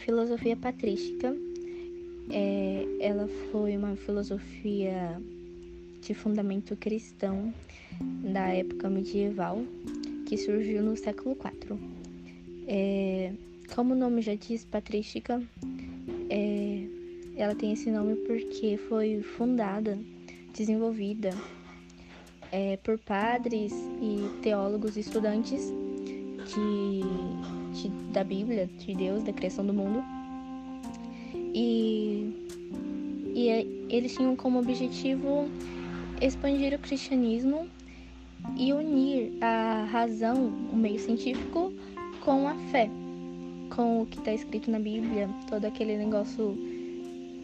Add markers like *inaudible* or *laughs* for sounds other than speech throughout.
filosofia patrística, é, ela foi uma filosofia de fundamento cristão da época medieval que surgiu no século IV. É, como o nome já diz, patrística, é, ela tem esse nome porque foi fundada, desenvolvida é, por padres e teólogos estudantes de, de, da Bíblia, de Deus, da criação do mundo. E, e é, eles tinham como objetivo expandir o cristianismo e unir a razão, o meio científico, com a fé, com o que está escrito na Bíblia, todo aquele negócio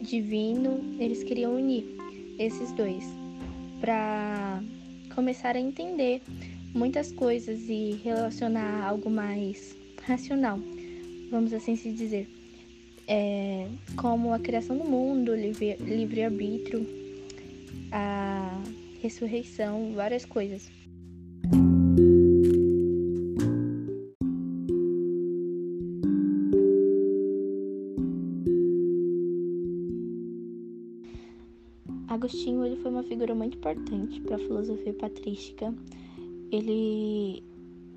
divino, eles queriam unir esses dois para começar a entender muitas coisas e relacionar algo mais racional, vamos assim se dizer, é, como a criação do mundo, livre-arbítrio, a ressurreição, várias coisas. Agostinho ele foi uma figura muito importante para a filosofia patrística. Ele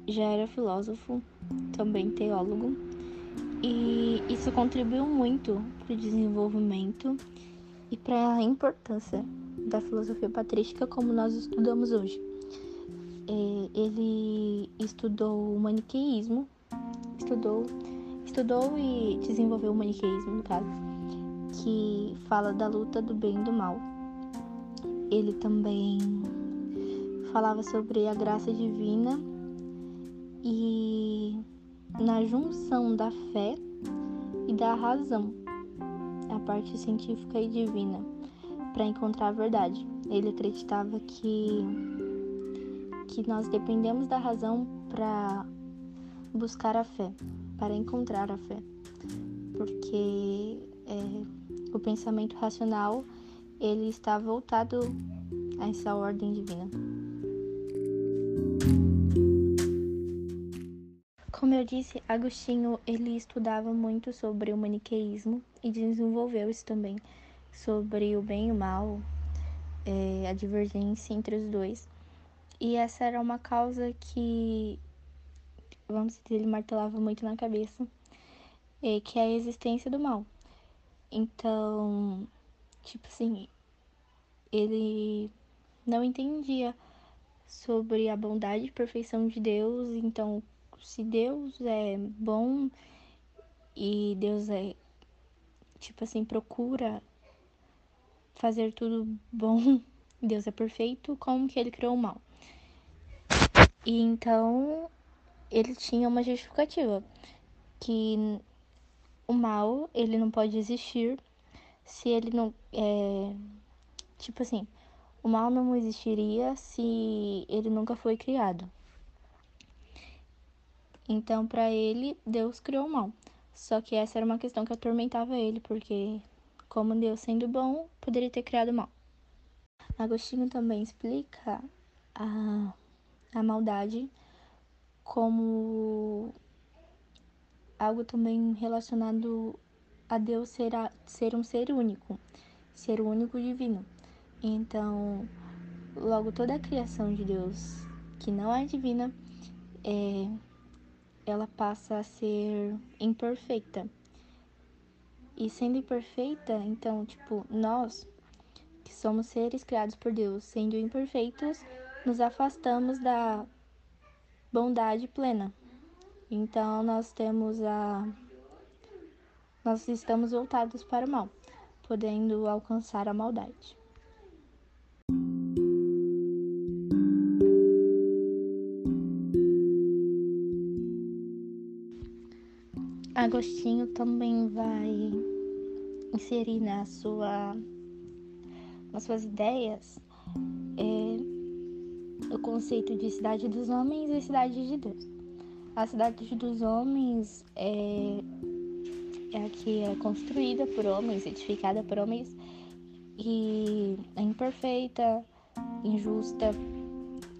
já era filósofo, também teólogo, e isso contribuiu muito para o desenvolvimento e para a importância da filosofia patrística como nós estudamos hoje. É, ele estudou o maniqueísmo, estudou, estudou e desenvolveu o maniqueísmo, no caso, que fala da luta do bem e do mal ele também falava sobre a graça divina e na junção da fé e da razão, a parte científica e divina, para encontrar a verdade. Ele acreditava que que nós dependemos da razão para buscar a fé, para encontrar a fé, porque é, o pensamento racional ele está voltado a essa ordem divina. Como eu disse, Agostinho ele estudava muito sobre o maniqueísmo e desenvolveu isso também sobre o bem e o mal, é, a divergência entre os dois. E essa era uma causa que, vamos dizer, ele martelava muito na cabeça, é, que é a existência do mal. Então, Tipo assim, ele não entendia sobre a bondade e perfeição de Deus, então se Deus é bom e Deus é tipo assim, procura fazer tudo bom, *laughs* Deus é perfeito, como que ele criou o mal? E então ele tinha uma justificativa que o mal, ele não pode existir se ele não. É, tipo assim, o mal não existiria se ele nunca foi criado. Então, para ele, Deus criou o mal. Só que essa era uma questão que atormentava ele, porque, como Deus sendo bom, poderia ter criado o mal. Agostinho também explica a, a maldade como algo também relacionado a Deus ser, a, ser um ser único, ser o único divino. Então, logo toda a criação de Deus que não é divina, é, ela passa a ser imperfeita. E sendo imperfeita, então, tipo, nós que somos seres criados por Deus, sendo imperfeitos, nos afastamos da bondade plena. Então, nós temos a nós estamos voltados para o mal, podendo alcançar a maldade. Agostinho também vai inserir na sua, nas suas ideias é, o conceito de cidade dos homens e cidade de Deus. A cidade dos homens é é a que é construída por homens, edificada por homens e é imperfeita, injusta,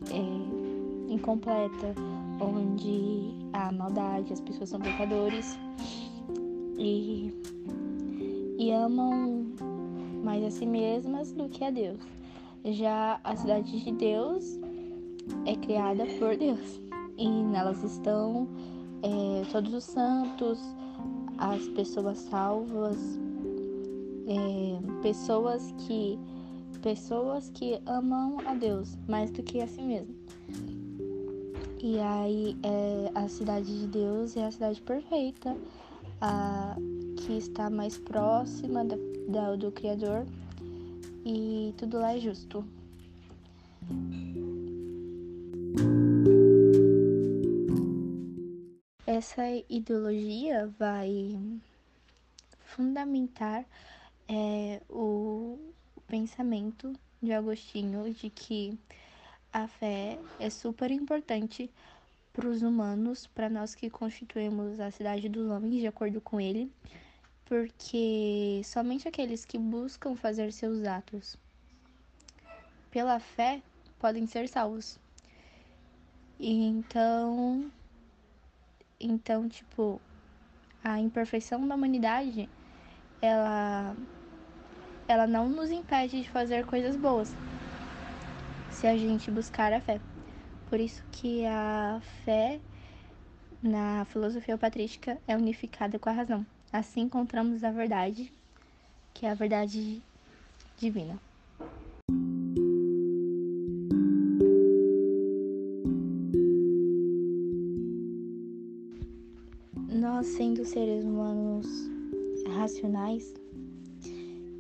é, incompleta, onde há maldade, as pessoas são pecadores. e, e amam mais a si mesmas do que a Deus. Já a cidade de Deus é criada por Deus e nelas estão é, todos os santos, as pessoas salvas, é, pessoas que pessoas que amam a Deus mais do que a si mesmo. E aí é, a cidade de Deus é a cidade perfeita, a que está mais próxima da, da, do Criador e tudo lá é justo. Essa ideologia vai fundamentar é, o pensamento de Agostinho de que a fé é super importante para os humanos, para nós que constituímos a cidade dos homens, de acordo com ele, porque somente aqueles que buscam fazer seus atos pela fé podem ser salvos. Então, então, tipo, a imperfeição da humanidade, ela ela não nos impede de fazer coisas boas. Se a gente buscar a fé. Por isso que a fé na filosofia patrística é unificada com a razão. Assim encontramos a verdade, que é a verdade divina. Nós, sendo seres humanos racionais,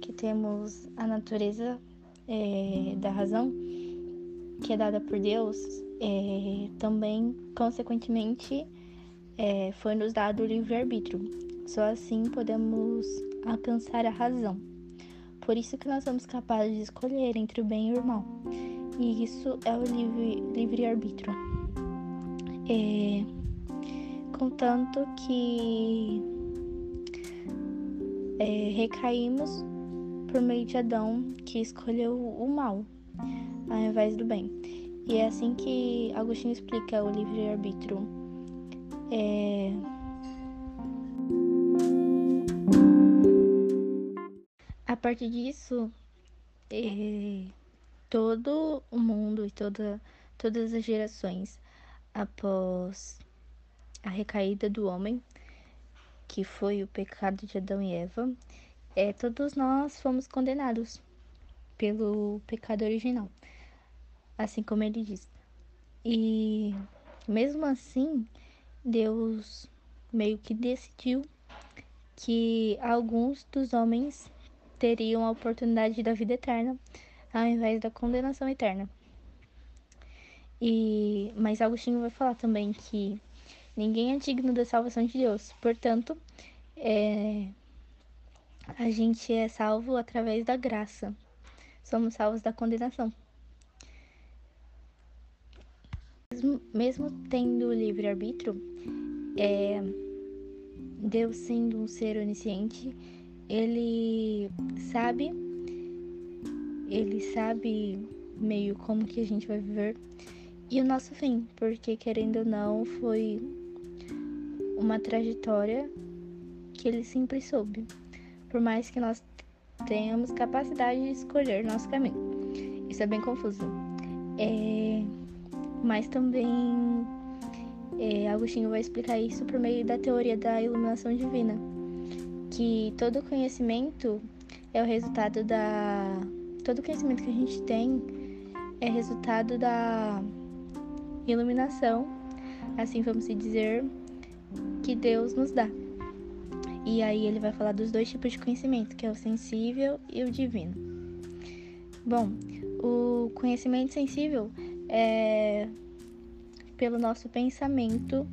que temos a natureza é, da razão, que é dada por Deus, é, também, consequentemente, é, foi nos dado o livre-arbítrio. Só assim podemos alcançar a razão. Por isso que nós somos capazes de escolher entre o bem e o mal. E isso é o livre-arbítrio. É, contanto que é, recaímos por meio de Adão, que escolheu o mal ao invés do bem. E é assim que Agostinho explica o livre-arbítrio. É... A partir disso, é... todo o mundo e toda, todas as gerações após a recaída do homem, que foi o pecado de Adão e Eva, é, todos nós fomos condenados pelo pecado original, assim como ele diz. E mesmo assim, Deus meio que decidiu que alguns dos homens teriam a oportunidade da vida eterna ao invés da condenação eterna. E mas Agostinho vai falar também que ninguém é digno da salvação de Deus. Portanto, é, a gente é salvo através da graça. Somos salvos da condenação. Mesmo, mesmo tendo livre-arbítrio, é, Deus sendo um ser onisciente, ele sabe, ele sabe meio como que a gente vai viver e o nosso fim, porque querendo ou não, foi uma trajetória que ele sempre soube por mais que nós tenhamos capacidade de escolher nosso caminho. Isso é bem confuso. É... Mas também é, Agostinho vai explicar isso por meio da teoria da iluminação divina, que todo conhecimento é o resultado da. Todo conhecimento que a gente tem é resultado da iluminação, assim vamos dizer, que Deus nos dá. E aí ele vai falar dos dois tipos de conhecimento, que é o sensível e o divino. Bom, o conhecimento sensível é pelo nosso pensamento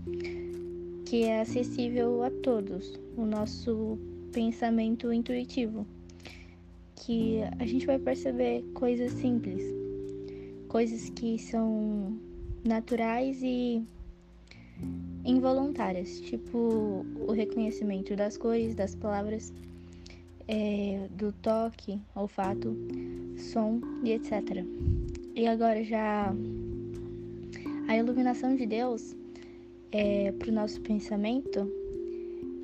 que é acessível a todos, o nosso pensamento intuitivo, que a gente vai perceber coisas simples, coisas que são naturais e involuntárias, tipo o reconhecimento das cores, das palavras, é, do toque, olfato, som e etc. E agora já a iluminação de Deus é, para o nosso pensamento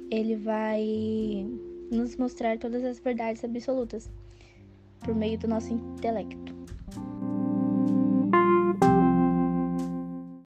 ele vai nos mostrar todas as verdades absolutas por meio do nosso intelecto.